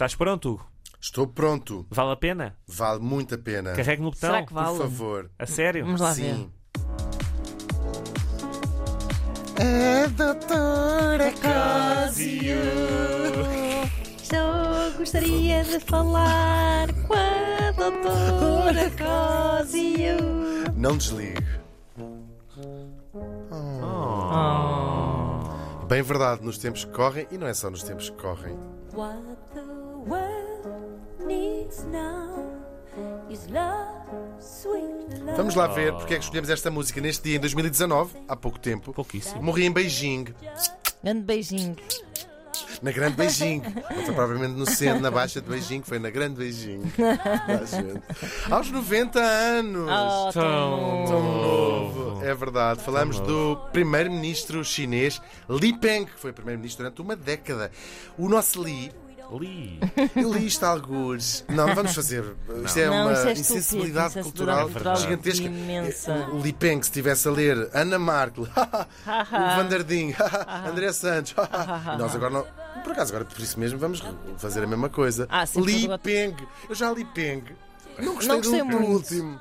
Estás pronto? Estou pronto. Vale a pena? Vale muito a pena. Carregue no botão. Será que vale? Por favor. A sério? Vamos lá ver. Sim. A doutora Cosio. Só gostaria de falar com a doutora Cosio. Não desligue. Oh. Bem verdade, nos tempos que correm, e não é só nos tempos que correm. What the Vamos lá ver porque é que escolhemos esta música neste dia, em 2019, há pouco tempo. Pouquíssimo. Morri em Beijing, Grande beijinho. na Grande Beijing. Não foi propriamente no centro, na Baixa de Beijing, foi na Grande Beijing. Tá, gente? Aos 90 anos. Oh, tão Tão novo. É verdade. Falamos do primeiro-ministro chinês Li Peng, que foi primeiro-ministro durante uma década. O nosso Li, Li. eu li isto a algures. Não, não vamos fazer. Isto é Não, uma isso é insensibilidade isso é cultural cultural gigantesca. imensa. O Li Peng, se estivesse a ler Ana Markel, o Vanderding, André Santos, nós agora não. Por acaso, agora por isso mesmo vamos fazer a mesma coisa. Ah, sim, Li Peng, eu já li Peng. Não gostei, Não gostei do, do muito. último.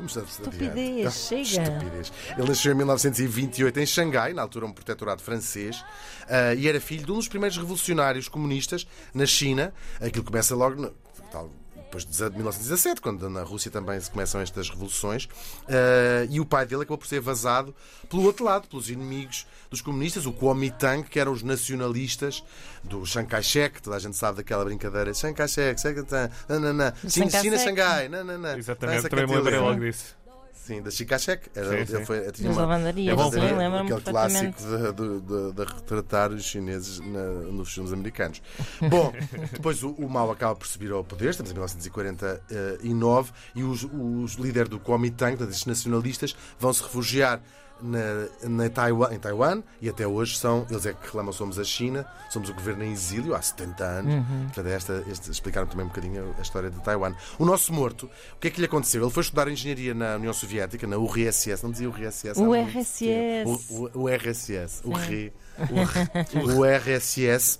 Vamos adiante. Estupidez, Ah, chega. Estupidez. Ele nasceu em 1928 em Xangai, na altura um protetorado francês, ah, e era filho de um dos primeiros revolucionários comunistas na China. Aquilo começa logo no, tal, depois de 1917, quando na Rússia também se começam estas revoluções. Ah, e o pai dele acabou por ser vazado pelo outro lado, pelos inimigos dos comunistas, o Kuomintang, que eram os nacionalistas do Chiang Kai-shek. Toda a gente sabe daquela brincadeira. Chiang Kai-shek. China, Chiang China, Kai-shek. Xangai, nananã. Exatamente, também me lembrei logo disso. Sim, da Chica-Cheque. Era, Sim, ele sim. foi- tinha uma- lavandarias, É bom, sim, sim. lembro-me Aquele clássico de, de- de- de retratar os chineses na- nos filmes americanos. Bom, depois o, o Mao acaba por subir ao poder, estamos em 1949, e os, os líderes do Kuomintang, desses nacionalistas, vão se refugiar na, na Taiwan, em Taiwan e até hoje são, eles é que reclamam somos a China, somos o governo em exílio há 70 anos. Portanto, é esta, este, explicaram também um bocadinho a história de Taiwan. O nosso morto, o que é que lhe aconteceu? Ele foi estudar engenharia na União Soviética, na URSS, não dizia URSS? O muito RSS. tempo. O, o, o RSS, o RE, o, o RSS,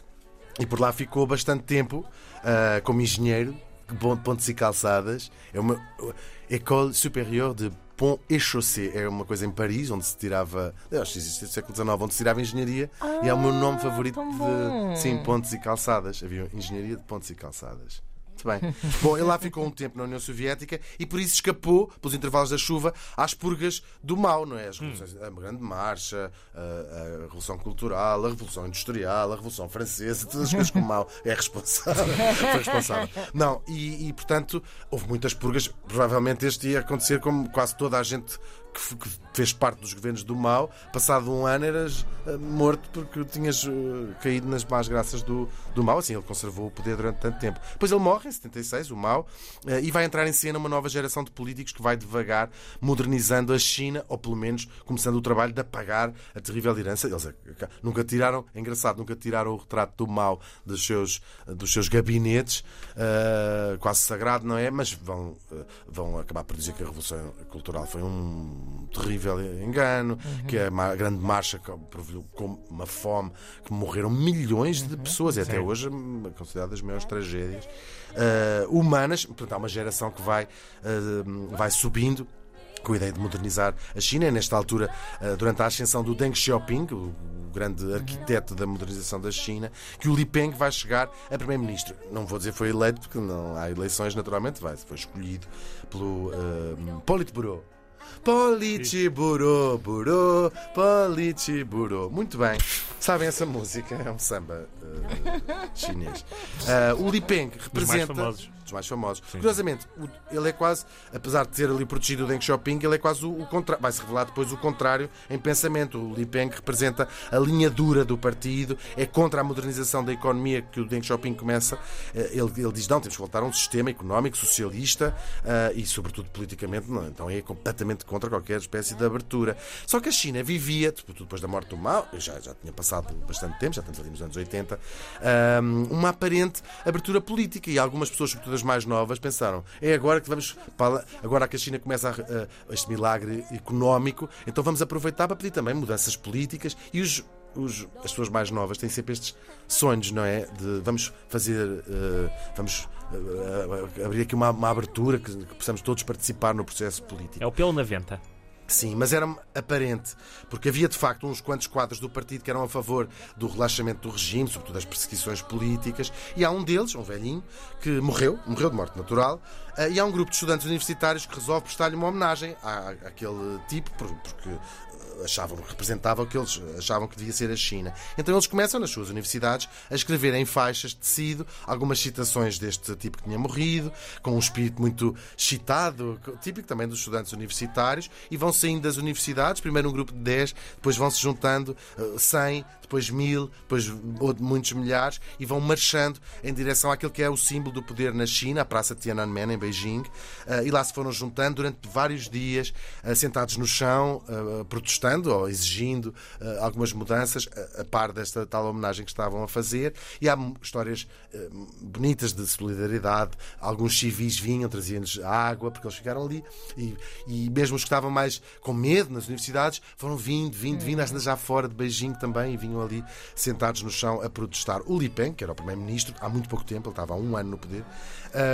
e por lá ficou bastante tempo ah, como engenheiro de pon- pontes e calçadas. É uma École Supérieure de Pont et Chaussée. É uma coisa em Paris, onde se tirava. Eu acho que existe no século XIX, onde se tirava engenharia. e é o meu nome favorito tão bom. de. Sim, pontes e calçadas. Havia engenharia de pontes e calçadas. Muito bem. Bom, ele lá ficou um tempo na União Soviética e por isso escapou, pelos intervalos da chuva, às purgas do mal, não é? As revoluções, a Grande Marcha, a, a Revolução Cultural, a Revolução Industrial, a Revolução Francesa, todas as coisas que o mal é responsável. Foi responsável. Não, e, e, portanto, houve muitas purgas. Provavelmente este ia acontecer como quase toda a gente que, que fez parte dos governos do mal. Passado um ano eras eh, morto porque tinhas eh, caído nas más graças do, do mal. Assim, ele conservou o poder durante tanto tempo. Depois ele morre em 76, o mal, eh, e vai entrar em cena uma nova geração de políticos que vai devagar modernizando a China, ou pelo menos começando o trabalho de apagar a terrível herança. Eles nunca tiraram, é engraçado, nunca tiraram o retrato do mal dos seus, dos seus gabinetes, quase sagrado, não é? Mas vão, vão acabar por dizer que a Revolução Cultural foi um terrível engano, que a ma- grande marcha co- provocou uma fome, que morreram milhões de pessoas, e até Sim. hoje hum, é considerada das maiores tragédias eh, humanas. Portanto, há uma geração que vai, eh, vai subindo com a ideia de modernizar a China. É nesta altura, eh, durante a ascensão do Deng Xiaoping, o o grande arquiteto da modernização da China, que o Li Peng vai chegar a primeiro-ministro. Não vou dizer foi eleito, porque não há eleições, naturalmente, vai. Foi escolhido pelo uh, Politburo. Politburo, Buro, Politburo. Muito bem. Sabem essa música? É um samba eh, chinês. Ah, o Li Peng mais representa. Dos mais famosos. Curiosamente, o- ele é quase, apesar de ter ali protegido o Deng Xiaoping, ele é quase o, contrário. Vai-se revelar depois o contrário em pensamento. O Li Peng representa a linha dura do partido, é contra a modernização da economia que o Deng Xiaoping começa. Eh, Ele, ele diz: não, temos que voltar a um sistema económico socialista ah, e, sobretudo, politicamente, não. Então é completamente contra qualquer espécie de abertura. Só que a China vivia, sobretudo depois da morte do Mao, já, já tinha passado bastante tempo, já estamos ali nos anos 80, ah, uma aparente abertura política e algumas pessoas, sobretudo as mais novas, pensaram: é agora que vamos. para Agora que a China começa a, a- este milagre económico, então vamos aproveitar para pedir também mudanças políticas e os os- as pessoas mais novas têm sempre estes sonhos, não é? De vamos fazer, eh, vamos eh, abrir aqui uma, uma abertura que, que possamos todos participar no processo político. É o pelo na venta. Sim, mas era aparente, porque havia de facto uns quantos quadros do partido que eram a favor do relaxamento do regime, sobretudo das perseguições políticas, e há um deles, um velhinho, que morreu, morreu de morte natural, eh, e há um grupo de estudantes universitários que resolve prestar-lhe uma homenagem à, àquele tipo, por- porque eh, achavam representava o que eles achavam que devia ser a China. Então eles começam nas suas universidades a escrever em faixas de tecido algumas citações deste tipo que tinha morrido, com um espírito muito excitado, típico também dos estudantes universitários, e vão saindo das universidades, primeiro um grupo de 10, depois vão se juntando eh, 100, depois mil, depois muitos milhares, e vão marchando em direção àquilo que é o símbolo do poder na China, a Praça Tiananmen, em Beijing, eh, e lá se foram juntando durante vários dias, eh, sentados no chão, eh, protestando ou exigindo eh, algumas mudanças, a- par desta tal homenagem que estavam a fazer, e há histórias eh, bonitas de solidariedade. Alguns civis vinham, traziam-lhes água, porque eles ficaram ali, e, e mesmo os que estavam mais com medo nas universidades foram vindo, vindo, vindo, ainda já fora de Beijing também, e vinham ali sentados no chão a protestar. O Li Peng, que era o primeiro-ministro, há muito pouco tempo, ele estava há um ano no poder,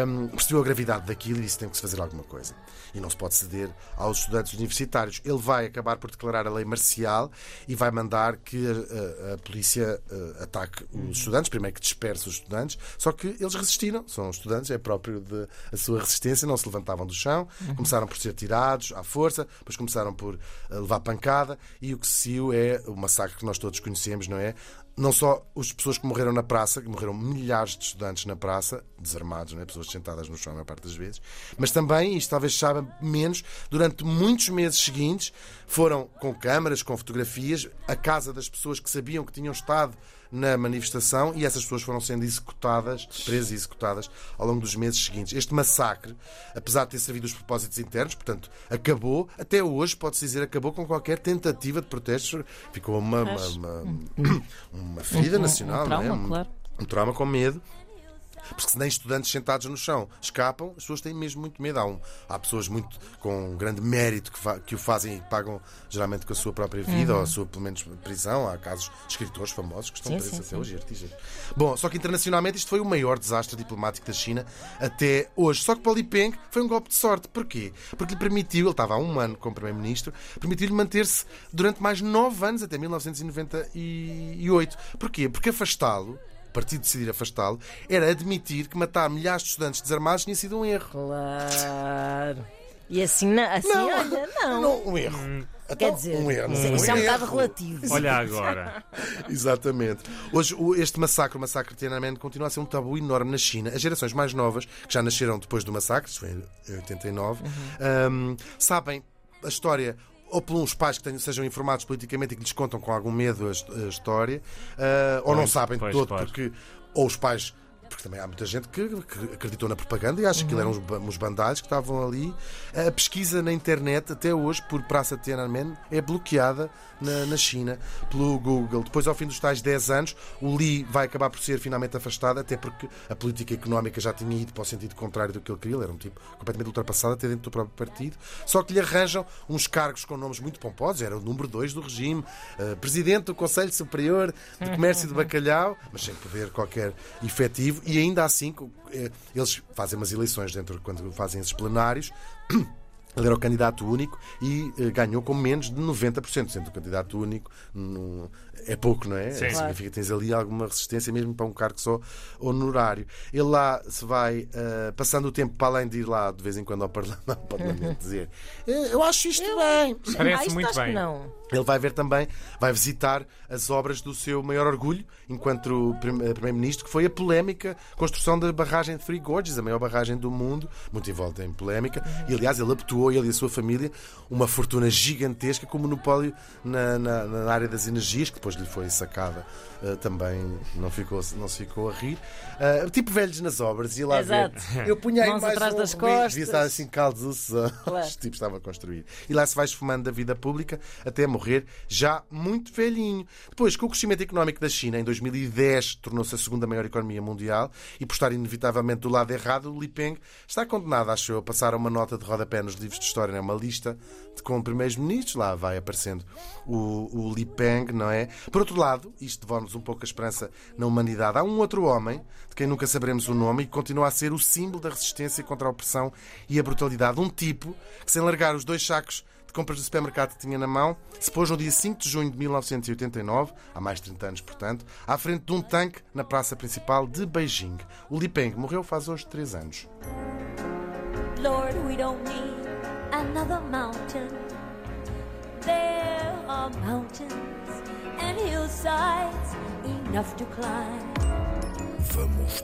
hum, percebeu a gravidade daquilo e disse que tem que se fazer alguma coisa. E não se pode ceder aos estudantes universitários. Ele vai acabar por declarar a lei marcial e vai mandar que a, a- a polícia eh, ataque os estudantes, primeiro que disperse os estudantes, só que eles resistiram, são estudantes, é próprio de a sua resistência, não se levantavam do chão, começaram por ser tirados à força, depois começaram por eh, levar pancada e o que se seguiu é o massacre que nós todos conhecemos, não é? Não só as pessoas que morreram na praça, que morreram milhares de estudantes na praça, desarmados, não é? pessoas sentadas no chão a maior parte das vezes, mas também, isto talvez saiba menos, durante muitos meses seguintes foram com câmaras, com fotografias, à casa das pessoas que sabiam que tinham estado na manifestação e essas pessoas foram sendo executadas, presas e executadas ao longo dos meses seguintes. Este massacre, apesar de ter servido os propósitos internos, portanto, acabou, até hoje, pode-se dizer, acabou com qualquer tentativa de protestos. Ficou uma, uma, uma, uma ferida Um- um- nacional, um não é? trauma, Um- claro. um trauma com medo. Porque se nem estudantes sentados no chão escapam, as pessoas têm mesmo muito medo. Há, um- há pessoas muito com um grande mérito que, fa- que o fazem e pagam geralmente com a sua própria vida ou a sua, pelo menos, prisão. Há casos de escritores famosos que estão Sim, presos sim, até hoje, artistas. Bom, só que internacionalmente isto foi o maior desastre diplomático da China até hoje. Só que para o Li Peng foi um golpe de sorte. Porquê? Porque lhe permitiu, ele estava há um ano como Primeiro-Ministro, permitiu-lhe manter-se durante mais nove anos, até 1998. Porquê? Porque afastá-lo partido decidir afastá-lo, era admitir que matar milhares de estudantes desarmados tinha sido um erro. Claro. E assim, na- assim Não, olha, não. um erro. Quer Então, dizer, um erro. isso, um isso é um bocado relativo. Olha agora. Exatamente. Hoje, este massacre, o massacre de Tiananmen, continua a ser um tabu enorme na China. As gerações mais novas, que já nasceram depois do massacre, isso foi em 89, Uhum. hum, sabem a história. Ou pelos pais que tenham- sejam informados politicamente e que lhes contam com algum medo a, a história, ah, ou não Pois, sabem de pois, todo, claro. porque ou os pais porque também há muita gente que, que acreditou na propaganda e acha que aquilo eram uns, uns bandalhos que estavam ali. A pesquisa na internet, até hoje, por Praça Tiananmen, é bloqueada na, na China pelo Google. Depois, ao fim dos tais 10 anos, o Li vai acabar por ser finalmente afastado, até porque a política económica já tinha ido para o sentido contrário do que ele queria. Ele era um tipo completamente ultrapassado, até dentro do próprio partido. Só que lhe arranjam uns cargos com nomes muito pomposos. Era o número 2 do regime, eh, presidente do Conselho Superior de Comércio de Bacalhau, mas sem poder qualquer efetivo. E ainda assim, eh, eles fazem umas eleições dentro quando fazem esses plenários. Ele era o candidato único e eh, ganhou com menos de 90%. Sendo o candidato único é pouco, não é? Sim. Significa que tens ali alguma resistência mesmo para um cargo só honorário. Ele lá se vai eh, passando o tempo para além de ir lá de vez em quando ao Parlamento, ao parlamento dizer "Eh, eu acho isto bem. Parece ah, isto muito bem. não. Ele vai ver também, vai visitar as obras do seu maior orgulho enquanto eh, Primeiro-Ministro, que foi a polémica construção da barragem de Three Gorges, a maior barragem do mundo, muito envolta em polémica. E, aliás, ele apetuou, ele e a sua família, uma fortuna gigantesca com monopólio na, na- na área das energias, que depois lhe foi sacada. eh, também não, ficou, não se ficou a rir. Eh, tipo velhos nas obras, ia lá Exato. ver. Eu punha aí Mãos mais atrás um das costas. devia estar assim caldos Claro. os tipos estavam a construir. E lá se vai esfumando da vida pública até morrer já muito velhinho. Depois, com o crescimento económico da China, em 2010 tornou-se a segunda maior economia mundial e por estar inevitavelmente do lado errado, o Li Peng está condenado, acho eu, a passar uma nota de rodapé nos livros de história, né? uma lista de com primeiros ministros, lá vai aparecendo o, o Li Peng, não é? Por outro lado, isto devora-nos um pouco a esperança na humanidade. Há um outro homem, de quem nunca saberemos o nome, e que continua a ser o símbolo da resistência contra a opressão e a brutalidade. Um tipo que, sem largar os dois sacos de compras do supermercado que tinha na mão, se pôs no dia 5 de junho de 1989, há mais de 30 anos, portanto, à frente de um tanque na praça principal de Beijing. O Li Peng morreu faz hoje 3 anos. Lord, we don't need another mountain. There are mountains and hillsides enough to climb. Vamos